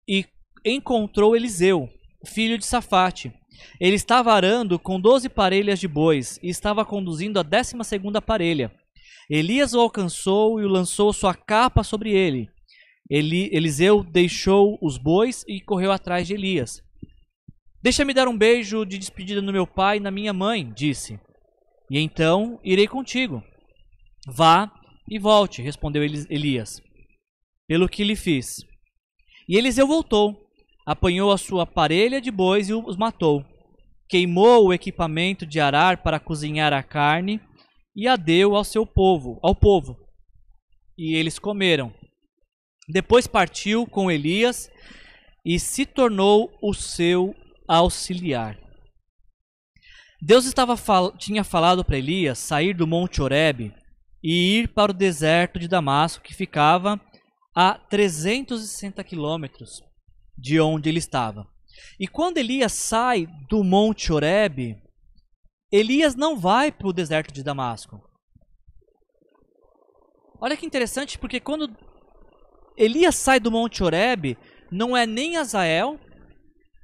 e encontrou Eliseu, filho de Safate. Ele estava arando com doze parelhas de bois e estava conduzindo a décima segunda parelha. Elias o alcançou e lançou sua capa sobre ele. Eli, Eliseu deixou os bois e correu atrás de Elias. Deixa-me dar um beijo de despedida no meu pai e na minha mãe, disse. E então irei contigo. Vá e volte, respondeu Elias, pelo que lhe fiz. E Eliseu voltou, apanhou a sua parelha de bois e os matou. Queimou o equipamento de arar para cozinhar a carne e a deu ao seu povo, ao povo. E eles comeram. Depois partiu com Elias e se tornou o seu auxiliar. Deus estava tinha falado para Elias sair do Monte Horebe e ir para o deserto de Damasco, que ficava a 360 quilômetros de onde ele estava. E quando Elias sai do Monte Horebe, Elias não vai para o deserto de Damasco. Olha que interessante, porque quando Elias sai do Monte Horebe, não é nem Azael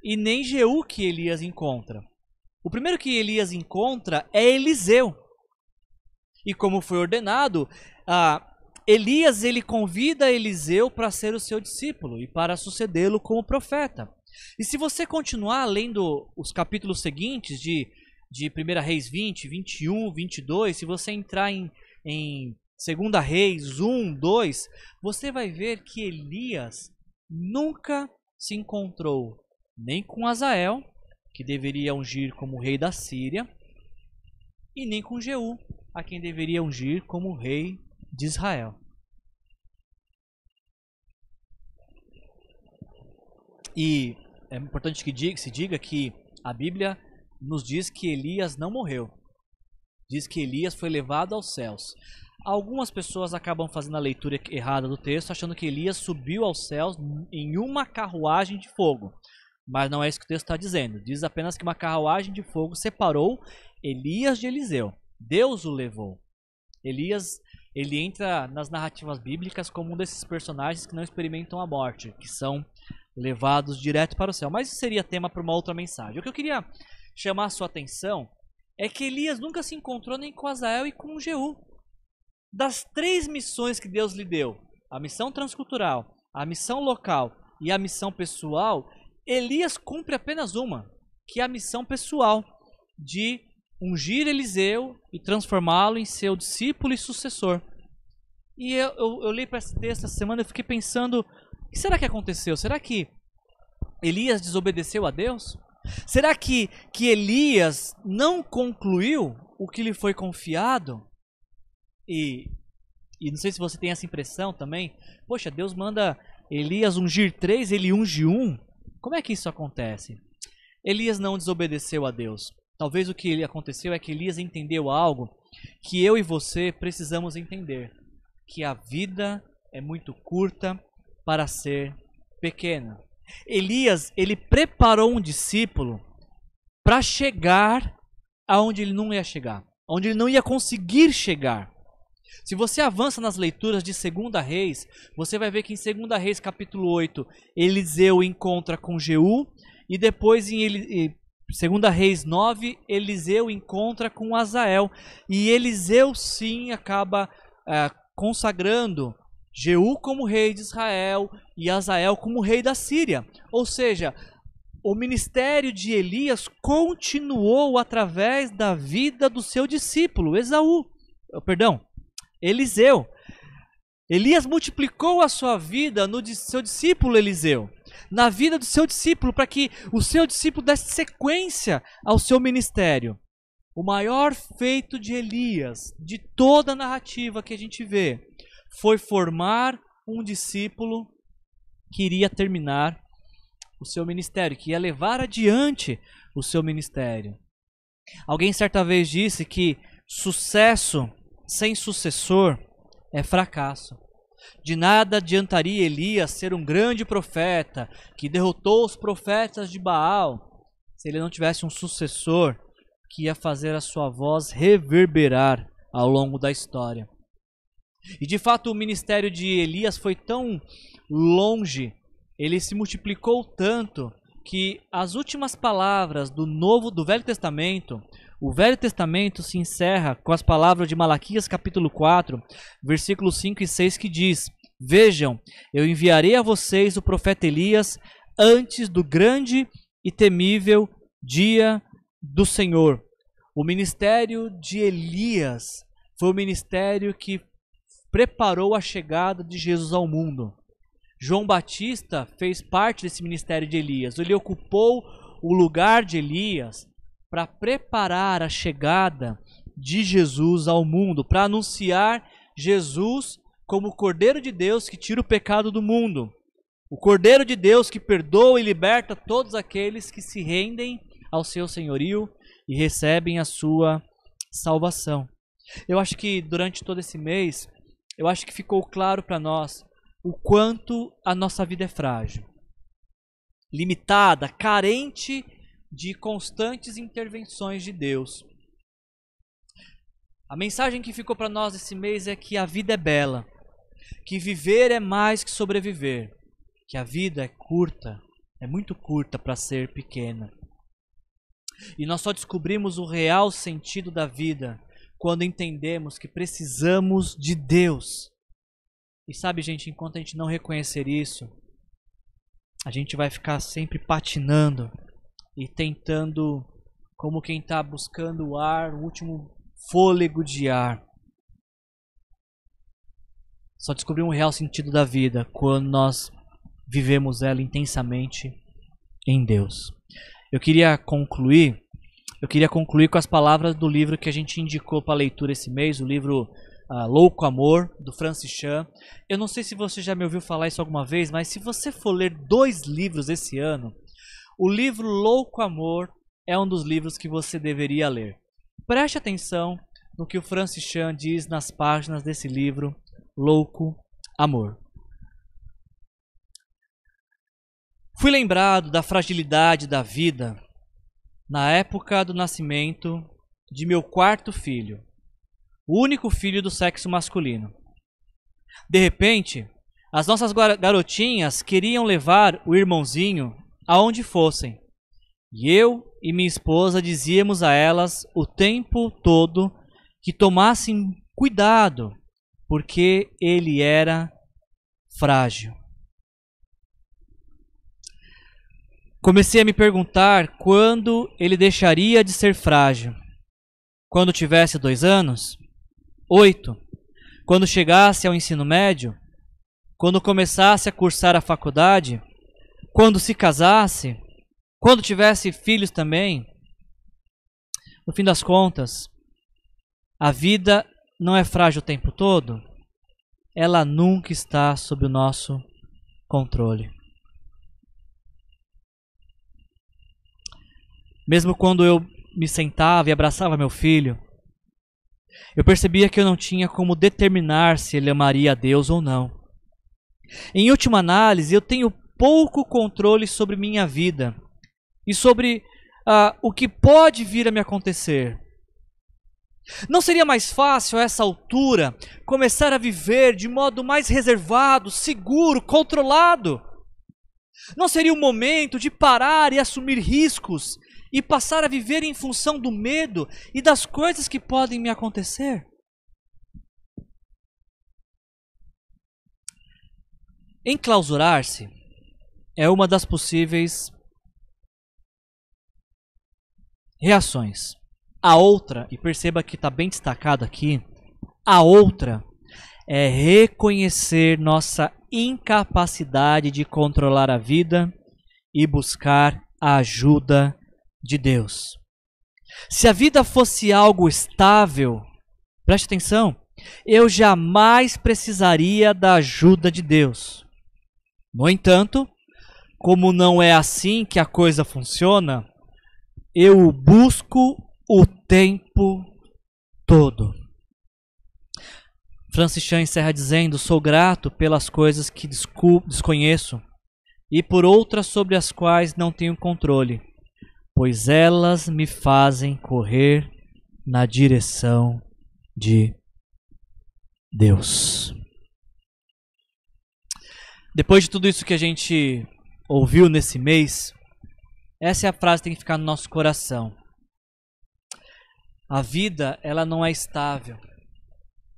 e nem Jeú que Elias encontra. O primeiro que Elias encontra é Eliseu. E como foi ordenado, ah, Elias ele convida Eliseu para ser o seu discípulo e para sucedê-lo como profeta. E se você continuar lendo os capítulos seguintes de, de 1 Reis 20, 21, 22, se você entrar em, em 2 Reis 1, 2, você vai ver que Elias nunca se encontrou nem com Azael, que deveria ungir como rei da Síria, e nem com Jeú, a quem deveria ungir como rei de Israel. E é importante que diga, se diga que a Bíblia nos diz que Elias não morreu. Diz que Elias foi levado aos céus. Algumas pessoas acabam fazendo a leitura errada do texto, achando que Elias subiu aos céus em uma carruagem de fogo. Mas não é isso que o texto está dizendo. Diz apenas que uma carruagem de fogo separou Elias de Eliseu. Deus o levou. Elias, ele entra nas narrativas bíblicas como um desses personagens que não experimentam a morte, que são levados direto para o céu. Mas isso seria tema para uma outra mensagem. O que eu queria chamar a sua atenção é que Elias nunca se encontrou nem com Azael e com Jeú. Das três missões que Deus lhe deu, a missão transcultural, a missão local e a missão pessoal, Elias cumpre apenas uma, que é a missão pessoal de ungir Eliseu e transformá-lo em seu discípulo e sucessor. E eu, eu, eu li para esse texto essa semana e fiquei pensando: o que será que aconteceu? Será que Elias desobedeceu a Deus? Será que, que Elias não concluiu o que lhe foi confiado? E, e não sei se você tem essa impressão também. Poxa, Deus manda Elias ungir três, ele unge um. Como é que isso acontece? Elias não desobedeceu a Deus. Talvez o que aconteceu é que Elias entendeu algo que eu e você precisamos entender: que a vida é muito curta para ser pequena. Elias, ele preparou um discípulo para chegar aonde ele não ia chegar, onde ele não ia conseguir chegar. Se você avança nas leituras de 2 Reis, você vai ver que em 2 Reis capítulo 8, Eliseu encontra com Jeú e depois em 2 Reis 9, Eliseu encontra com Azael. E Eliseu sim acaba é, consagrando Jeú como rei de Israel e Azael como rei da Síria. Ou seja, o ministério de Elias continuou através da vida do seu discípulo, Esaú. Oh, perdão, Eliseu. Elias multiplicou a sua vida no seu discípulo Eliseu, na vida do seu discípulo, para que o seu discípulo desse sequência ao seu ministério. O maior feito de Elias, de toda a narrativa que a gente vê, foi formar um discípulo que iria terminar o seu ministério, que ia levar adiante o seu ministério. Alguém certa vez disse que sucesso sem sucessor é fracasso. De nada adiantaria Elias ser um grande profeta que derrotou os profetas de Baal se ele não tivesse um sucessor que ia fazer a sua voz reverberar ao longo da história. E de fato o ministério de Elias foi tão longe, ele se multiplicou tanto que as últimas palavras do Novo do Velho Testamento, o Velho Testamento se encerra com as palavras de Malaquias capítulo 4, versículos 5 e 6 que diz: Vejam, eu enviarei a vocês o profeta Elias antes do grande e temível dia do Senhor. O ministério de Elias foi o ministério que preparou a chegada de Jesus ao mundo. João Batista fez parte desse ministério de Elias. Ele ocupou o lugar de Elias para preparar a chegada de Jesus ao mundo, para anunciar Jesus como o Cordeiro de Deus que tira o pecado do mundo. O Cordeiro de Deus que perdoa e liberta todos aqueles que se rendem ao seu senhorio e recebem a sua salvação. Eu acho que durante todo esse mês eu acho que ficou claro para nós o quanto a nossa vida é frágil, limitada, carente de constantes intervenções de Deus. A mensagem que ficou para nós esse mês é que a vida é bela, que viver é mais que sobreviver, que a vida é curta, é muito curta para ser pequena. E nós só descobrimos o real sentido da vida quando entendemos que precisamos de Deus. E sabe, gente, enquanto a gente não reconhecer isso, a gente vai ficar sempre patinando e tentando, como quem está buscando o ar, o último fôlego de ar. Só descobrimos o real sentido da vida quando nós vivemos ela intensamente em Deus. Eu queria concluir eu queria concluir com as palavras do livro que a gente indicou para leitura esse mês, o livro uh, Louco Amor, do Francis Chan. Eu não sei se você já me ouviu falar isso alguma vez, mas se você for ler dois livros esse ano, o livro Louco Amor é um dos livros que você deveria ler. Preste atenção no que o Francis Chan diz nas páginas desse livro, Louco Amor. Fui lembrado da fragilidade da vida na época do nascimento de meu quarto filho, o único filho do sexo masculino. De repente, as nossas garotinhas queriam levar o irmãozinho aonde fossem. E eu e minha esposa dizíamos a elas o tempo todo que tomassem cuidado, porque ele era frágil. Comecei a me perguntar quando ele deixaria de ser frágil. Quando tivesse dois anos? Oito? Quando chegasse ao ensino médio? Quando começasse a cursar a faculdade? Quando se casasse? quando tivesse filhos também, no fim das contas, a vida não é frágil o tempo todo, ela nunca está sob o nosso controle. Mesmo quando eu me sentava e abraçava meu filho, eu percebia que eu não tinha como determinar se ele amaria a Deus ou não. Em última análise, eu tenho pouco controle sobre minha vida e sobre uh, o que pode vir a me acontecer. Não seria mais fácil a essa altura começar a viver de modo mais reservado, seguro, controlado? Não seria o momento de parar e assumir riscos e passar a viver em função do medo e das coisas que podem me acontecer? Enclausurar-se é uma das possíveis reações. A outra, e perceba que está bem destacado aqui, a outra é reconhecer nossa incapacidade de controlar a vida e buscar a ajuda de Deus. Se a vida fosse algo estável, preste atenção, eu jamais precisaria da ajuda de Deus. No entanto, como não é assim que a coisa funciona, eu busco o tempo todo. Francis Chan encerra dizendo: Sou grato pelas coisas que desconheço e por outras sobre as quais não tenho controle pois elas me fazem correr na direção de Deus. Depois de tudo isso que a gente ouviu nesse mês, essa é a frase que tem que ficar no nosso coração. A vida, ela não é estável.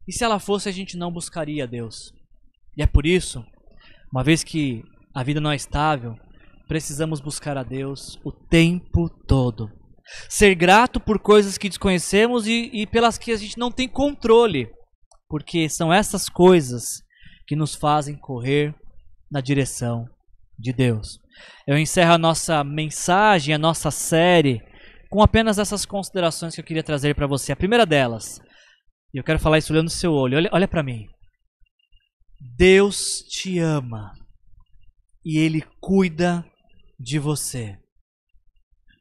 E se ela fosse, a gente não buscaria Deus. E é por isso, uma vez que a vida não é estável, precisamos buscar a Deus o tempo todo. Ser grato por coisas que desconhecemos e, e pelas que a gente não tem controle, porque são essas coisas que nos fazem correr na direção de Deus. Eu encerro a nossa mensagem, a nossa série, com apenas essas considerações que eu queria trazer para você. A primeira delas, e eu quero falar isso olhando no seu olho, olha, olha para mim. Deus te ama e Ele cuida de você.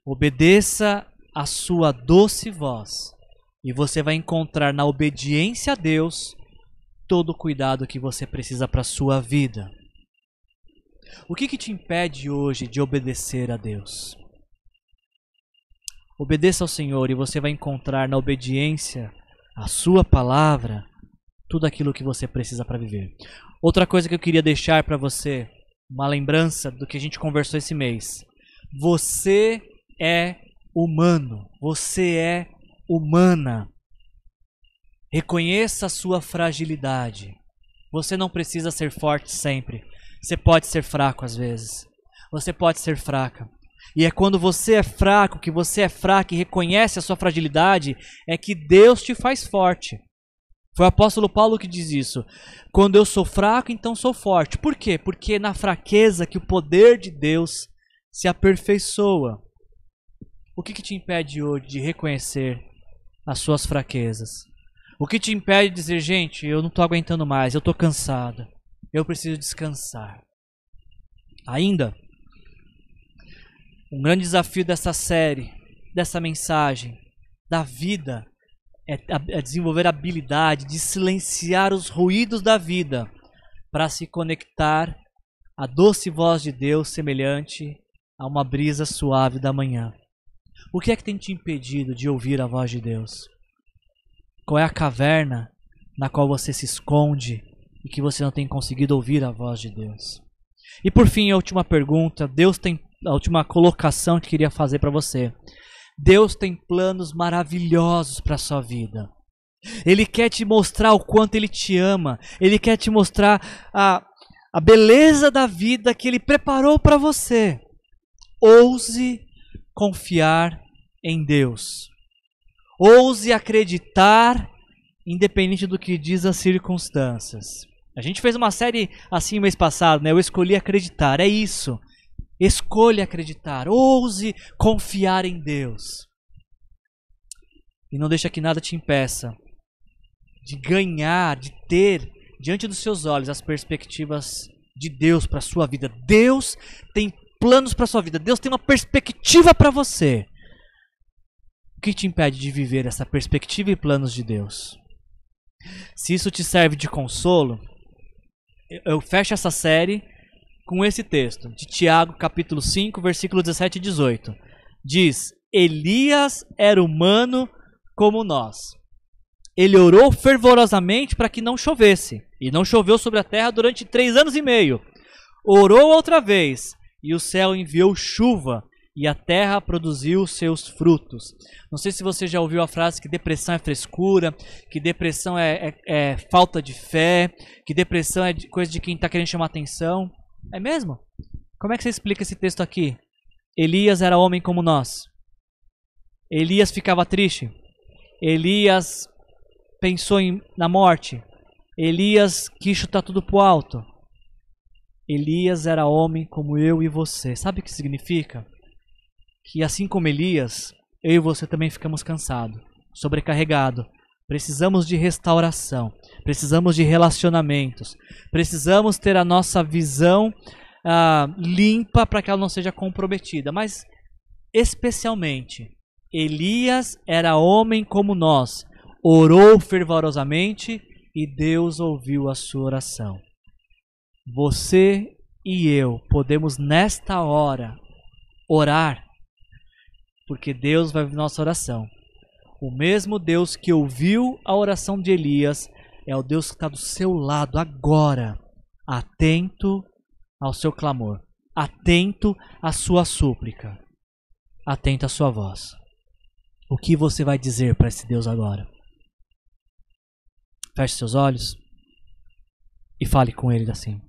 Obedeça a sua doce voz e você vai encontrar na obediência a Deus todo o cuidado que você precisa para a sua vida. O que, que te impede hoje de obedecer a Deus? Obedeça ao Senhor e você vai encontrar na obediência à Sua palavra tudo aquilo que você precisa para viver. Outra coisa que eu queria deixar para você uma lembrança do que a gente conversou esse mês. Você é humano, você é humana. Reconheça a sua fragilidade. Você não precisa ser forte sempre. Você pode ser fraco às vezes. Você pode ser fraca. E é quando você é fraco, que você é fraco e reconhece a sua fragilidade, é que Deus te faz forte. Foi o apóstolo Paulo que diz isso. Quando eu sou fraco, então sou forte. Por quê? Porque na fraqueza que o poder de Deus se aperfeiçoa. O que, que te impede hoje de reconhecer as suas fraquezas? O que te impede de dizer, gente, eu não estou aguentando mais, eu estou cansado, eu preciso descansar? Ainda, um grande desafio dessa série, dessa mensagem, da vida, é, é desenvolver a habilidade de silenciar os ruídos da vida para se conectar à doce voz de Deus semelhante a uma brisa suave da manhã. O que é que tem te impedido de ouvir a voz de Deus? Qual é a caverna na qual você se esconde e que você não tem conseguido ouvir a voz de Deus? E por fim, a última pergunta, Deus tem a última colocação que queria fazer para você. Deus tem planos maravilhosos para sua vida. Ele quer te mostrar o quanto Ele te ama. Ele quer te mostrar a, a beleza da vida que Ele preparou para você. Ouse confiar em Deus. Ouse acreditar, independente do que diz as circunstâncias. A gente fez uma série assim mês passado, né? Eu escolhi acreditar. É isso. Escolha acreditar, ouse confiar em Deus. E não deixa que nada te impeça de ganhar, de ter diante dos seus olhos as perspectivas de Deus para sua vida. Deus tem planos para sua vida. Deus tem uma perspectiva para você. O que te impede de viver essa perspectiva e planos de Deus? Se isso te serve de consolo, eu fecho essa série com esse texto de Tiago, capítulo 5, versículo 17 e 18. Diz: Elias era humano como nós. Ele orou fervorosamente para que não chovesse, e não choveu sobre a terra durante três anos e meio. Orou outra vez, e o céu enviou chuva, e a terra produziu seus frutos. Não sei se você já ouviu a frase que depressão é frescura, que depressão é, é, é falta de fé, que depressão é coisa de quem está querendo chamar atenção. É mesmo? Como é que você explica esse texto aqui? Elias era homem como nós. Elias ficava triste. Elias pensou em, na morte. Elias quis chutar tudo pro alto. Elias era homem como eu e você. Sabe o que significa? Que assim como Elias, eu e você também ficamos cansados, sobrecarregados. Precisamos de restauração, precisamos de relacionamentos, precisamos ter a nossa visão ah, limpa para que ela não seja comprometida. Mas, especialmente, Elias era homem como nós, orou fervorosamente e Deus ouviu a sua oração. Você e eu podemos nesta hora orar porque Deus vai ouvir nossa oração. O mesmo Deus que ouviu a oração de Elias é o Deus que está do seu lado agora, atento ao seu clamor, atento à sua súplica, atento à sua voz. O que você vai dizer para esse Deus agora? Feche seus olhos e fale com ele assim.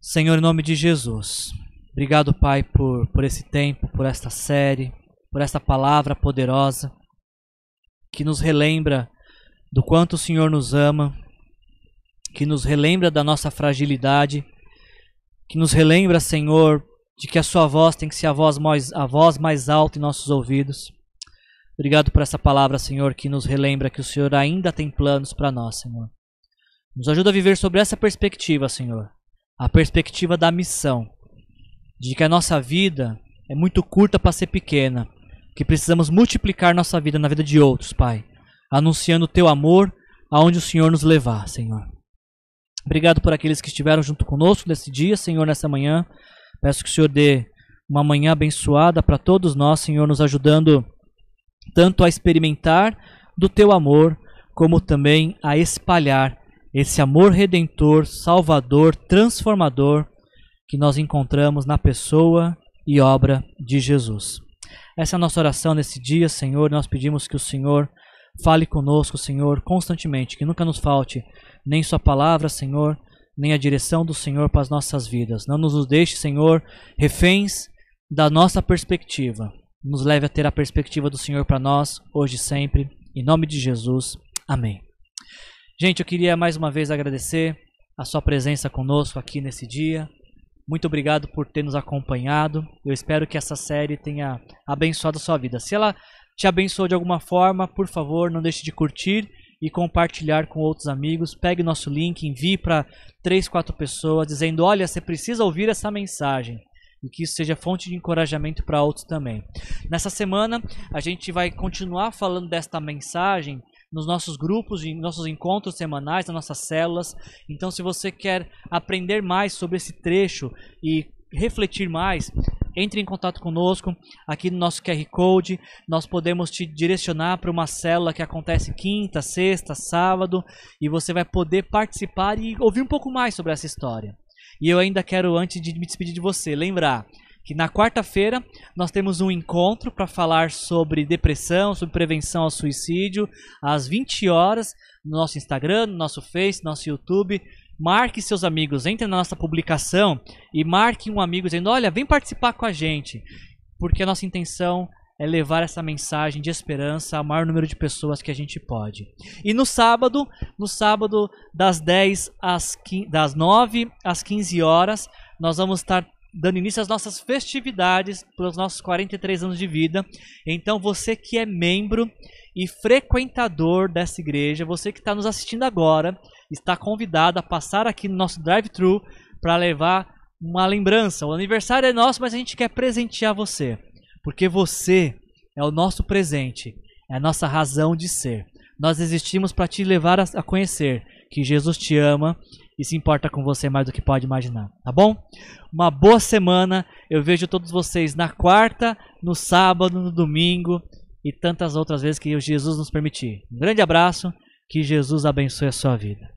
Senhor, em nome de Jesus. Obrigado, Pai, por, por esse tempo, por esta série, por esta palavra poderosa que nos relembra do quanto o Senhor nos ama, que nos relembra da nossa fragilidade, que nos relembra, Senhor, de que a Sua voz tem que ser a voz mais, a voz mais alta em nossos ouvidos. Obrigado por essa palavra, Senhor, que nos relembra que o Senhor ainda tem planos para nós, Senhor. Nos ajuda a viver sobre essa perspectiva, Senhor, a perspectiva da missão de que a nossa vida é muito curta para ser pequena, que precisamos multiplicar nossa vida na vida de outros, Pai, anunciando o teu amor aonde o Senhor nos levar, Senhor. Obrigado por aqueles que estiveram junto conosco nesse dia, Senhor, nessa manhã. Peço que o Senhor dê uma manhã abençoada para todos nós, Senhor, nos ajudando tanto a experimentar do teu amor, como também a espalhar esse amor redentor, salvador, transformador que nós encontramos na pessoa e obra de Jesus. Essa é a nossa oração nesse dia, Senhor. Nós pedimos que o Senhor fale conosco, Senhor, constantemente, que nunca nos falte nem Sua palavra, Senhor, nem a direção do Senhor para as nossas vidas. Não nos deixe, Senhor, reféns da nossa perspectiva. Nos leve a ter a perspectiva do Senhor para nós, hoje e sempre. Em nome de Jesus. Amém. Gente, eu queria mais uma vez agradecer a sua presença conosco aqui nesse dia. Muito obrigado por ter nos acompanhado. Eu espero que essa série tenha abençoado a sua vida. Se ela te abençoou de alguma forma, por favor, não deixe de curtir e compartilhar com outros amigos. Pegue nosso link, envie para três, quatro pessoas, dizendo: Olha, você precisa ouvir essa mensagem. E que isso seja fonte de encorajamento para outros também. Nessa semana, a gente vai continuar falando desta mensagem nos nossos grupos, em nossos encontros semanais, nas nossas células. Então, se você quer aprender mais sobre esse trecho e refletir mais, entre em contato conosco aqui no nosso QR Code. Nós podemos te direcionar para uma célula que acontece quinta, sexta, sábado e você vai poder participar e ouvir um pouco mais sobre essa história. E eu ainda quero, antes de me despedir de você, lembrar que na quarta-feira nós temos um encontro para falar sobre depressão, sobre prevenção ao suicídio, às 20 horas, no nosso Instagram, no nosso Face, no nosso YouTube. Marque seus amigos, entre na nossa publicação e marque um amigo dizendo: Olha, vem participar com a gente, porque a nossa intenção é levar essa mensagem de esperança ao maior número de pessoas que a gente pode. E no sábado, no sábado das 10 às 15, das 9 às 15 horas, nós vamos estar dando início às nossas festividades pelos nossos 43 anos de vida. Então, você que é membro e frequentador dessa igreja, você que está nos assistindo agora, está convidado a passar aqui no nosso drive-thru para levar uma lembrança. O aniversário é nosso, mas a gente quer presentear você, porque você é o nosso presente, é a nossa razão de ser. Nós existimos para te levar a conhecer que Jesus te ama e se importa com você mais do que pode imaginar, tá bom? Uma boa semana. Eu vejo todos vocês na quarta, no sábado, no domingo e tantas outras vezes que Jesus nos permitir. Um grande abraço. Que Jesus abençoe a sua vida.